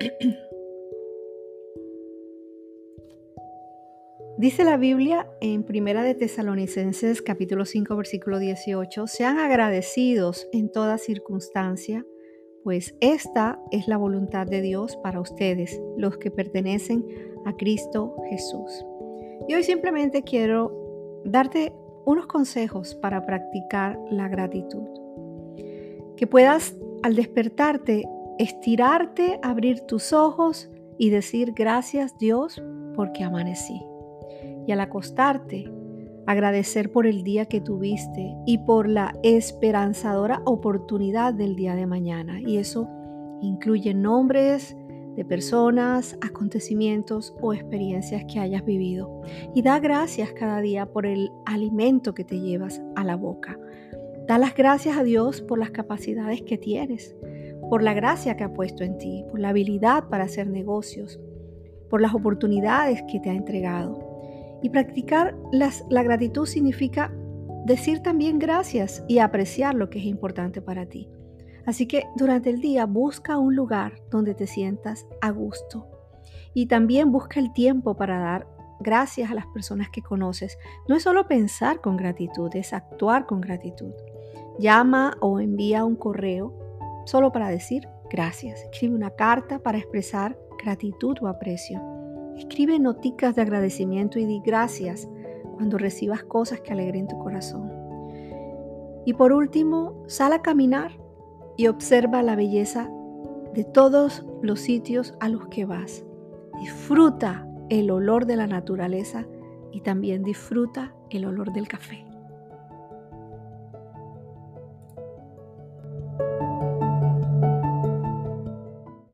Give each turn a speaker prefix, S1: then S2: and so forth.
S1: Dice la Biblia en Primera de Tesalonicenses capítulo 5 versículo 18, sean agradecidos en toda circunstancia, pues esta es la voluntad de Dios para ustedes, los que pertenecen a Cristo Jesús. Y hoy simplemente quiero darte unos consejos para practicar la gratitud. Que puedas al despertarte estirarte, abrir tus ojos y decir gracias Dios porque amanecí y al acostarte, agradecer por el día que tuviste y por la esperanzadora oportunidad del día de mañana. Y eso incluye nombres de personas, acontecimientos o experiencias que hayas vivido. Y da gracias cada día por el alimento que te llevas a la boca. Da las gracias a Dios por las capacidades que tienes, por la gracia que ha puesto en ti, por la habilidad para hacer negocios, por las oportunidades que te ha entregado. Y practicar la gratitud significa decir también gracias y apreciar lo que es importante para ti. Así que durante el día busca un lugar donde te sientas a gusto. Y también busca el tiempo para dar gracias a las personas que conoces. No es solo pensar con gratitud, es actuar con gratitud. Llama o envía un correo solo para decir gracias. Escribe una carta para expresar gratitud o aprecio. Escribe noticas de agradecimiento y di gracias cuando recibas cosas que alegren tu corazón. Y por último, sal a caminar y observa la belleza de todos los sitios a los que vas. Disfruta el olor de la naturaleza y también disfruta el olor del café.